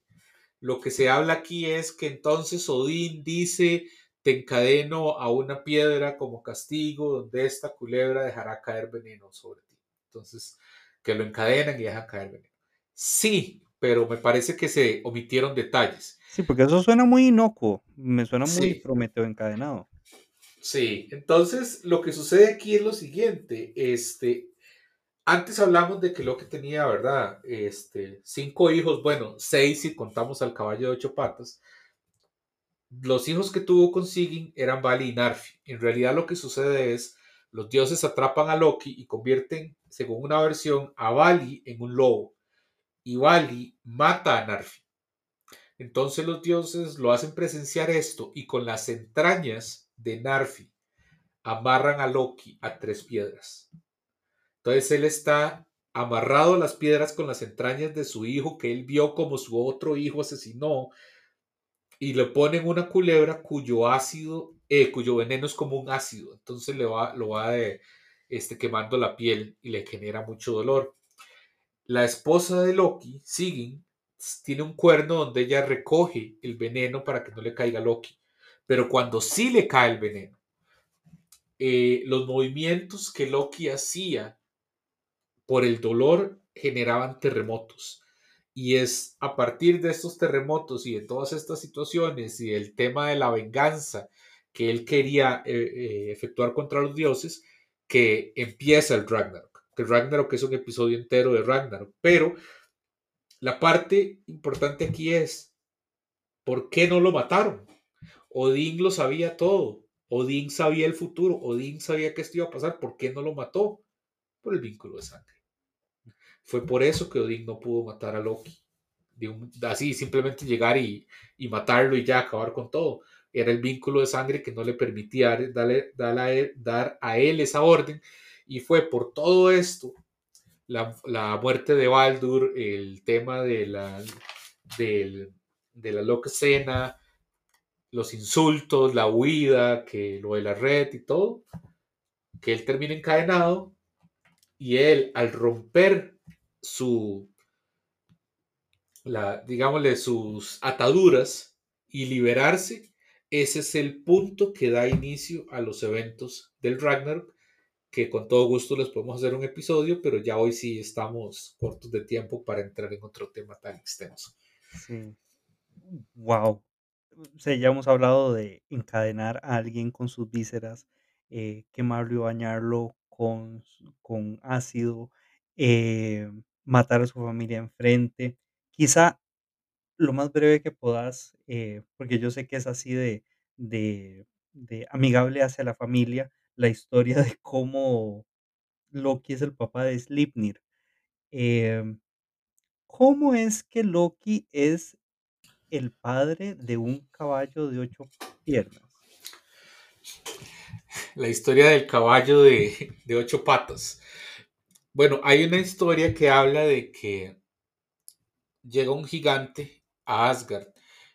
Lo que se habla aquí es que entonces Odín dice, te encadeno a una piedra como castigo, donde esta culebra dejará caer veneno sobre ti. Entonces, que lo encadenan y dejan caer veneno. Sí, pero me parece que se omitieron detalles. Sí, porque eso suena muy inocuo, me suena muy Prometeo encadenado. Sí, entonces lo que sucede aquí es lo siguiente, este, antes hablamos de que Loki tenía, ¿verdad? Este, cinco hijos, bueno, seis si contamos al caballo de ocho patas. Los hijos que tuvo con Sigyn eran Vali y Narfi. En realidad lo que sucede es, los dioses atrapan a Loki y convierten, según una versión, a Vali en un lobo y Vali mata a Narfi. Entonces los dioses lo hacen presenciar esto y con las entrañas de Narfi amarran a Loki a tres piedras. Entonces él está amarrado a las piedras con las entrañas de su hijo que él vio como su otro hijo asesinó y le ponen una culebra cuyo ácido, eh, cuyo veneno es como un ácido, entonces le va, lo va de, este, quemando la piel y le genera mucho dolor. La esposa de Loki, Sigyn, tiene un cuerno donde ella recoge el veneno para que no le caiga Loki, pero cuando sí le cae el veneno, eh, los movimientos que Loki hacía por el dolor generaban terremotos. Y es a partir de estos terremotos y de todas estas situaciones y el tema de la venganza que él quería eh, eh, efectuar contra los dioses que empieza el Ragnarok. El Ragnarok es un episodio entero de Ragnarok. Pero la parte importante aquí es, ¿por qué no lo mataron? Odín lo sabía todo. Odín sabía el futuro. Odín sabía que esto iba a pasar. ¿Por qué no lo mató? Por el vínculo de sangre. Fue por eso que Odín no pudo matar a Loki. así, simplemente llegar y, matarlo y ya acabar con todo. Era el vínculo de sangre que no le permitía darle, dar a él esa orden. Y fue por todo esto, la, muerte de Baldur, el tema de la, de la loca escena, los insultos, la huida, que lo de la red y todo, que él termina encadenado y él al romper su, la, digámosle, sus ataduras y liberarse, ese es el punto que da inicio a los eventos del Ragnarok, que con todo gusto les podemos hacer un episodio, pero ya hoy sí estamos cortos de tiempo para entrar en otro tema tan extenso. Sí. Wow. Ya hemos hablado de encadenar a alguien con sus vísceras, eh, quemarlo y bañarlo con, con ácido, eh, matar a su familia enfrente. Quizá lo más breve que puedas, eh, porque yo sé que es así de, de, amigable hacia la familia, la historia de cómo Loki es el papá de Slipnir. Em, ¿Cómo es que Loki es el padre de un caballo de ocho piernas? La historia del caballo de, de ocho patas. Bueno, hay una historia que habla de que llega un gigante a Asgard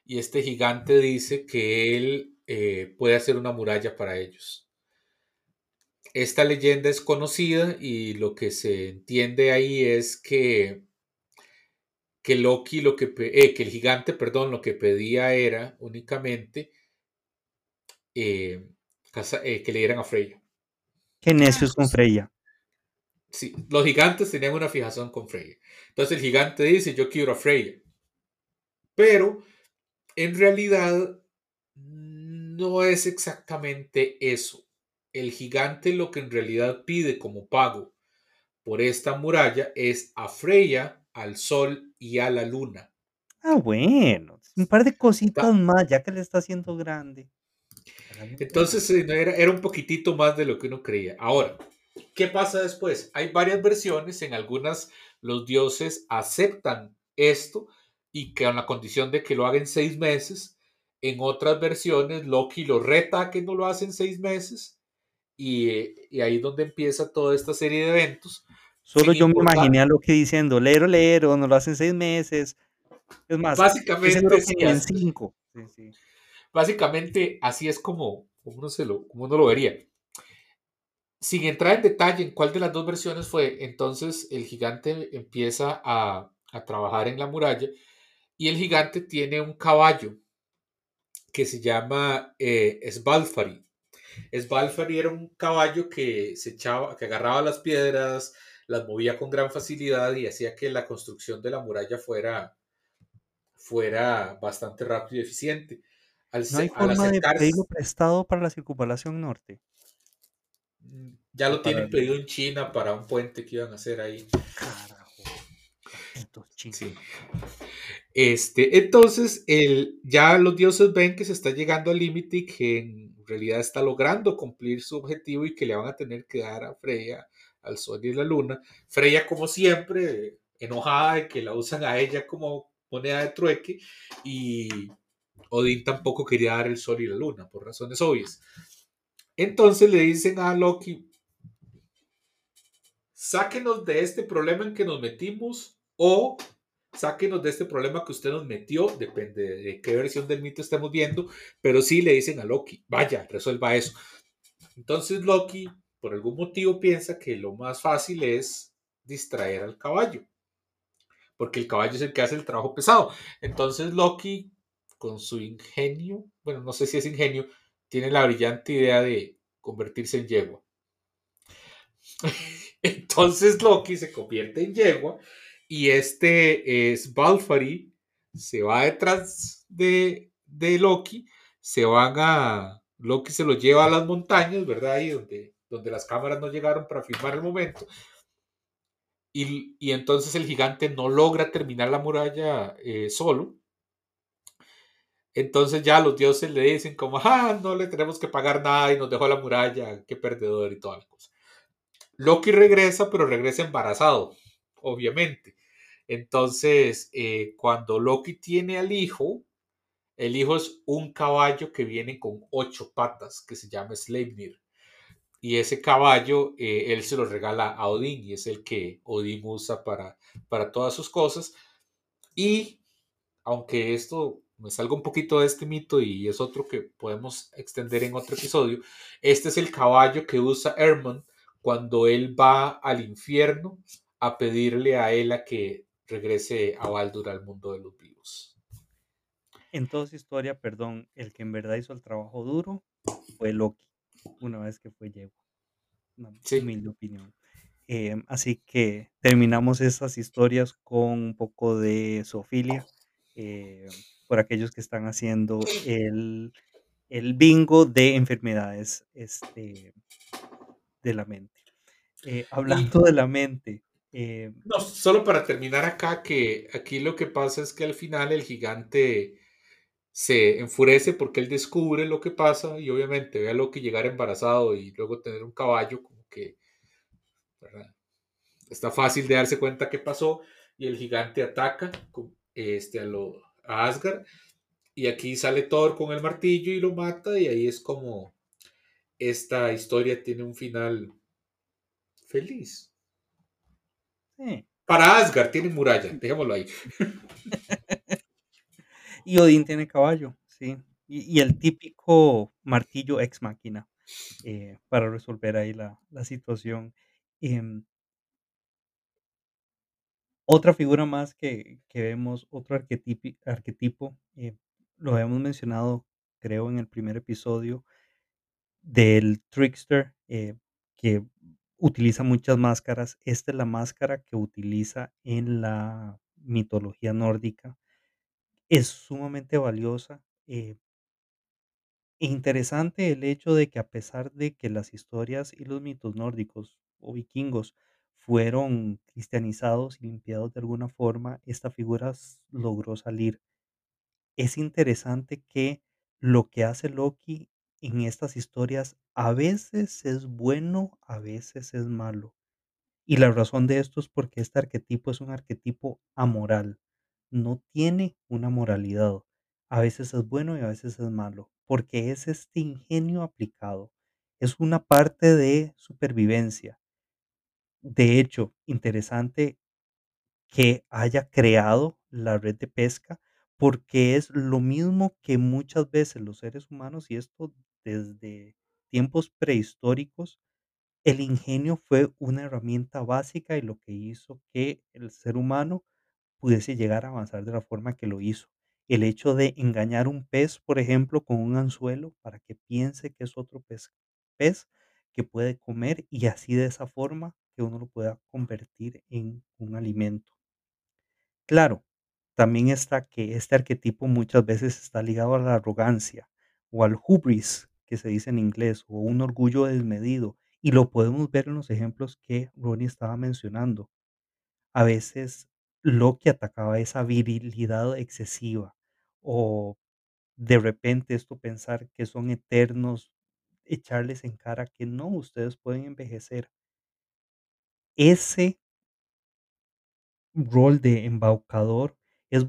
y este gigante dice que él eh, puede hacer una muralla para ellos. Esta leyenda es conocida y lo que se entiende ahí es que, que Loki, lo que, eh, que el gigante, perdón, lo que pedía era únicamente eh, que le dieran a Freya. Qué necios con Freya sí, los gigantes tenían una fijación con Freya. Entonces el gigante dice, yo quiero a Freya. Pero en realidad no es exactamente eso. El gigante lo que en realidad pide como pago por esta muralla es a Freya, al sol y a la luna. Ah, bueno, un par de cositas más, ya que le está haciendo grande. Entonces era, era un poquitito más de lo que uno creía. Ahora, ¿Qué pasa después? Hay varias versiones, en algunas los dioses aceptan esto y que con la condición de que lo hagan seis meses. En otras versiones, Loki lo reta a que no lo hacen seis meses y, y ahí es donde empieza toda esta serie de eventos. Solo yo me imaginé a Loki diciendo, lero, lero, no lo hacen seis meses. Es más, básicamente, en cinco. Básicamente, así es como, como, uno se lo, como uno lo vería sin entrar en detalle en cuál de las dos versiones fue, entonces el gigante empieza a, trabajar en la muralla y el gigante tiene un caballo que se llama eh, Svalfari. Svalfari era un caballo que se echaba, que agarraba las piedras, las movía con gran facilidad y hacía que la construcción de la muralla fuera, fuera bastante rápido y eficiente. no hay forma de pedirlo prestado para la circunvalación norte. Ya lo tienen pedido en China para un puente que iban a hacer ahí. Carajo. Sí. Este, entonces, el, ya los dioses ven que se está llegando al límite y que en realidad está logrando cumplir su objetivo y que le van a tener que dar a Freya, al sol y la luna. Freya, como siempre, enojada de que la usan a ella como moneda de trueque y Odín tampoco quería dar el sol y la luna, por razones obvias. Entonces le dicen a Loki, sáquenos de este problema en que nos metimos o sáquenos de este problema que usted nos metió, depende de qué versión del mito estemos viendo, pero sí le dicen a Loki, vaya, resuelva eso. Entonces Loki, por algún motivo, piensa que lo más fácil es distraer al caballo, porque el caballo es el que hace el trabajo pesado. Entonces Loki, con su ingenio, bueno, no sé si es ingenio, tiene la brillante idea de convertirse en yegua. Entonces Loki se convierte en yegua y este es Balfari se va detrás de, de, Loki, se van a, Loki se lo lleva a las montañas, ¿verdad? Ahí donde, donde las cámaras no llegaron para filmar el momento. Y, y entonces el gigante no logra terminar la muralla eh, solo. Entonces ya los dioses le dicen como, ah, no le tenemos que pagar nada y nos dejó la muralla, qué perdedor y toda la cosa. Loki regresa, pero regresa embarazado, obviamente. Entonces, eh, cuando Loki tiene al hijo, el hijo es un caballo que viene con ocho patas, que se llama Sleipnir. Y ese caballo, eh, él se lo regala a Odín y es el que Odín usa para, para todas sus cosas. Y aunque esto me salga un poquito de este mito y es otro que podemos extender en otro episodio, este es el caballo que usa Herman cuando él va al infierno a pedirle a Ela que regrese a Baldur al mundo de los vivos. En toda su historia, perdón, el que en verdad hizo el trabajo duro fue Loki, una vez que fue Yegua. Una Sí. humilde opinión. Em, así que terminamos estas historias con un poco de zoofilia, eh, por aquellos que están haciendo el, el bingo de enfermedades este, de la mente. Eh, hablando de la mente, eh, No, solo para terminar acá, que aquí lo que pasa es que al final el gigante se enfurece porque él descubre lo que pasa y obviamente ve a Loki llegar embarazado y luego tener un caballo, como que ¿verdad? está fácil de darse cuenta qué pasó y el gigante ataca este, a, lo, a Asgard y aquí sale Thor con el martillo y lo mata y ahí es como esta historia tiene un final feliz. Para Asgard tiene muralla, dejémoslo ahí. y Odín tiene caballo, sí. Y, y el típico martillo ex máquina eh, para resolver ahí la, la situación. Em, otra figura más que, que vemos, otro arquetipo, eh, lo habíamos mencionado, creo, en el primer episodio, del trickster eh, que utiliza muchas máscaras. Esta es la máscara que utiliza en la mitología nórdica. Es sumamente valiosa. eh, e interesante el hecho de que a pesar de que las historias y los mitos nórdicos o vikingos fueron cristianizados y limpiados de alguna forma, esta figura logró salir. Es interesante que lo que hace Loki en estas historias a veces es bueno, a veces es malo. Y la razón de esto es porque este arquetipo es un arquetipo amoral. No tiene una moralidad. A veces es bueno y a veces es malo, porque es este ingenio aplicado. Es una parte de supervivencia. De hecho, interesante que haya creado la red de pesca, porque es lo mismo que muchas veces los seres humanos, y esto desde tiempos prehistóricos, el ingenio fue una herramienta básica y lo que hizo que el ser humano pudiese llegar a avanzar de la forma que lo hizo. El hecho de engañar un pez, por ejemplo, con un anzuelo para que piense que es otro pez, pez que puede comer y así de esa forma que uno lo pueda convertir en un alimento. Claro, también está que este arquetipo muchas veces está ligado a la arrogancia o al hubris, que se dice en inglés, o un orgullo desmedido. Y lo podemos ver en los ejemplos que Ronnie estaba mencionando. A veces Loki atacaba esa virilidad excesiva o de repente esto pensar que son eternos, echarles en cara que no, ustedes pueden envejecer. Ese rol de embaucador es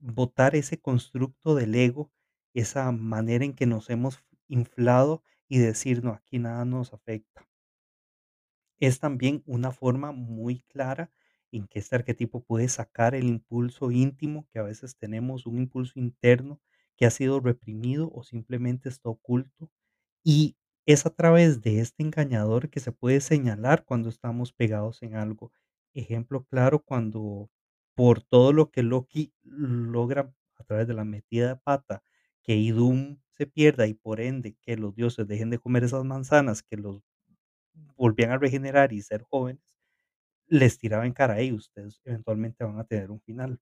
botar ese constructo del ego, esa manera en que nos hemos inflado y decir, no, aquí nada nos afecta. Es también una forma muy clara en que este arquetipo puede sacar el impulso íntimo, que a veces tenemos un impulso interno que ha sido reprimido o simplemente está oculto. Y es a través de este engañador que se puede señalar cuando estamos pegados en algo. Ejemplo claro, cuando por todo lo que Loki logra a través de la metida de pata, que Idun se pierda y por ende que los dioses dejen de comer esas manzanas que los volvían a regenerar y ser jóvenes, les tiraba en cara: "Hey, ustedes eventualmente van a tener un final".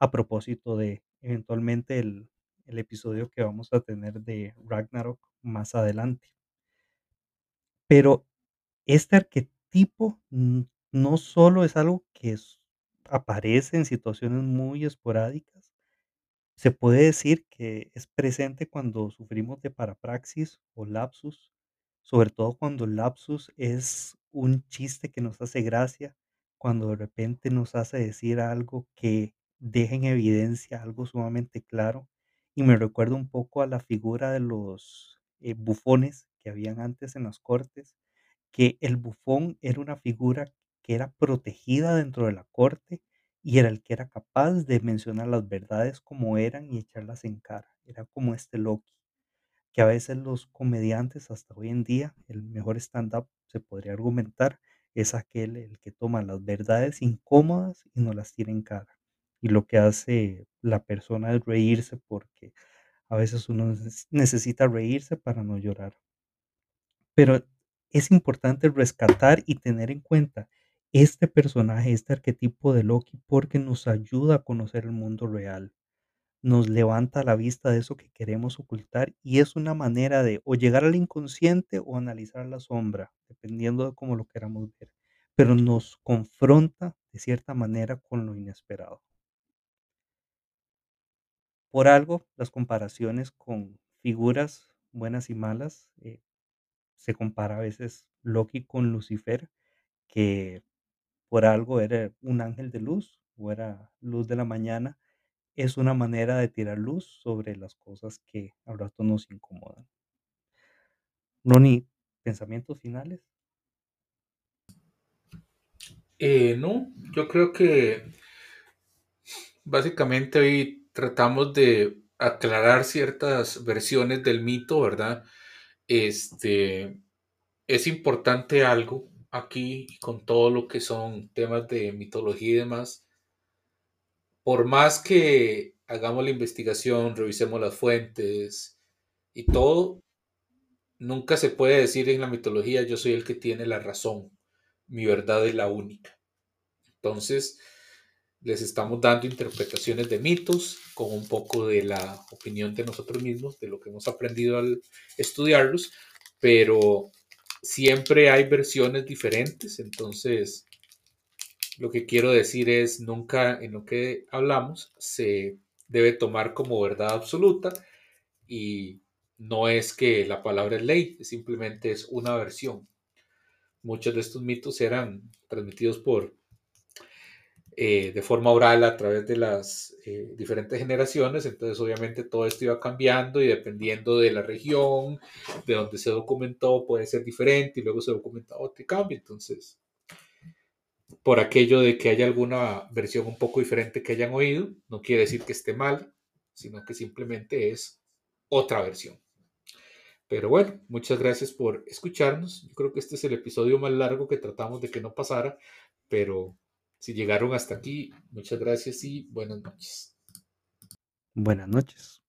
A propósito de eventualmente el el episodio que vamos a tener de Ragnarok más adelante. Pero este arquetipo, no solo es algo que aparece en situaciones muy esporádicas, se puede decir que es presente cuando sufrimos de parapraxis o lapsus, sobre todo cuando el lapsus es un chiste que nos hace gracia, cuando de repente nos hace decir algo que deja en evidencia algo sumamente claro. Y me recuerda un poco a la figura de los eh, bufones que habían antes en las cortes, que el bufón era una figura que era protegida dentro de la corte y era el que era capaz de mencionar las verdades como eran y echarlas en cara. Era como este Loki, que a veces los comediantes hasta hoy en día, el mejor stand-up se podría argumentar, es aquel el que toma las verdades incómodas y no las tira en cara. Y lo que hace la persona es reírse porque a veces uno neces- necesita reírse para no llorar. Pero es importante rescatar y tener en cuenta este personaje, este arquetipo de Loki, porque nos ayuda a conocer el mundo real, nos levanta la vista de eso que queremos ocultar y es una manera de o llegar al inconsciente o analizar la sombra, dependiendo de cómo lo queramos ver, pero nos confronta de cierta manera con lo inesperado. Por algo, las comparaciones con figuras buenas y malas, eh, se compara a veces Loki con Lucifer, que por algo era un ángel de luz o era luz de la mañana, es una manera de tirar luz sobre las cosas que al rato nos incomodan. Ronnie, ¿pensamientos finales? Eh, no, yo creo que básicamente hoy tratamos de aclarar ciertas versiones del mito, ¿verdad? Este, es importante algo aquí con todo lo que son temas de mitología y demás. Por más que hagamos la investigación, revisemos las fuentes y todo, nunca se puede decir en la mitología yo soy el que tiene la razón, mi verdad es la única. Entonces, les estamos dando interpretaciones de mitos con un poco de la opinión de nosotros mismos, de lo que hemos aprendido al estudiarlos, pero siempre hay versiones diferentes, entonces lo que quiero decir es, nunca en lo que hablamos se debe tomar como verdad absoluta y no es que la palabra es ley, simplemente es una versión. Muchos de estos mitos eran transmitidos por eh, de forma oral a través de las eh, diferentes generaciones, entonces obviamente todo esto iba cambiando y dependiendo de la región, de donde se documentó, puede ser diferente y luego se documenta otro y cambia, entonces por aquello de que haya alguna versión un poco diferente que hayan oído, no quiere decir que esté mal, sino que simplemente es otra versión. Pero bueno, muchas gracias por escucharnos. Yo creo que este es el episodio más largo que tratamos de que no pasara, pero si llegaron hasta aquí, muchas gracias y buenas noches. Buenas noches.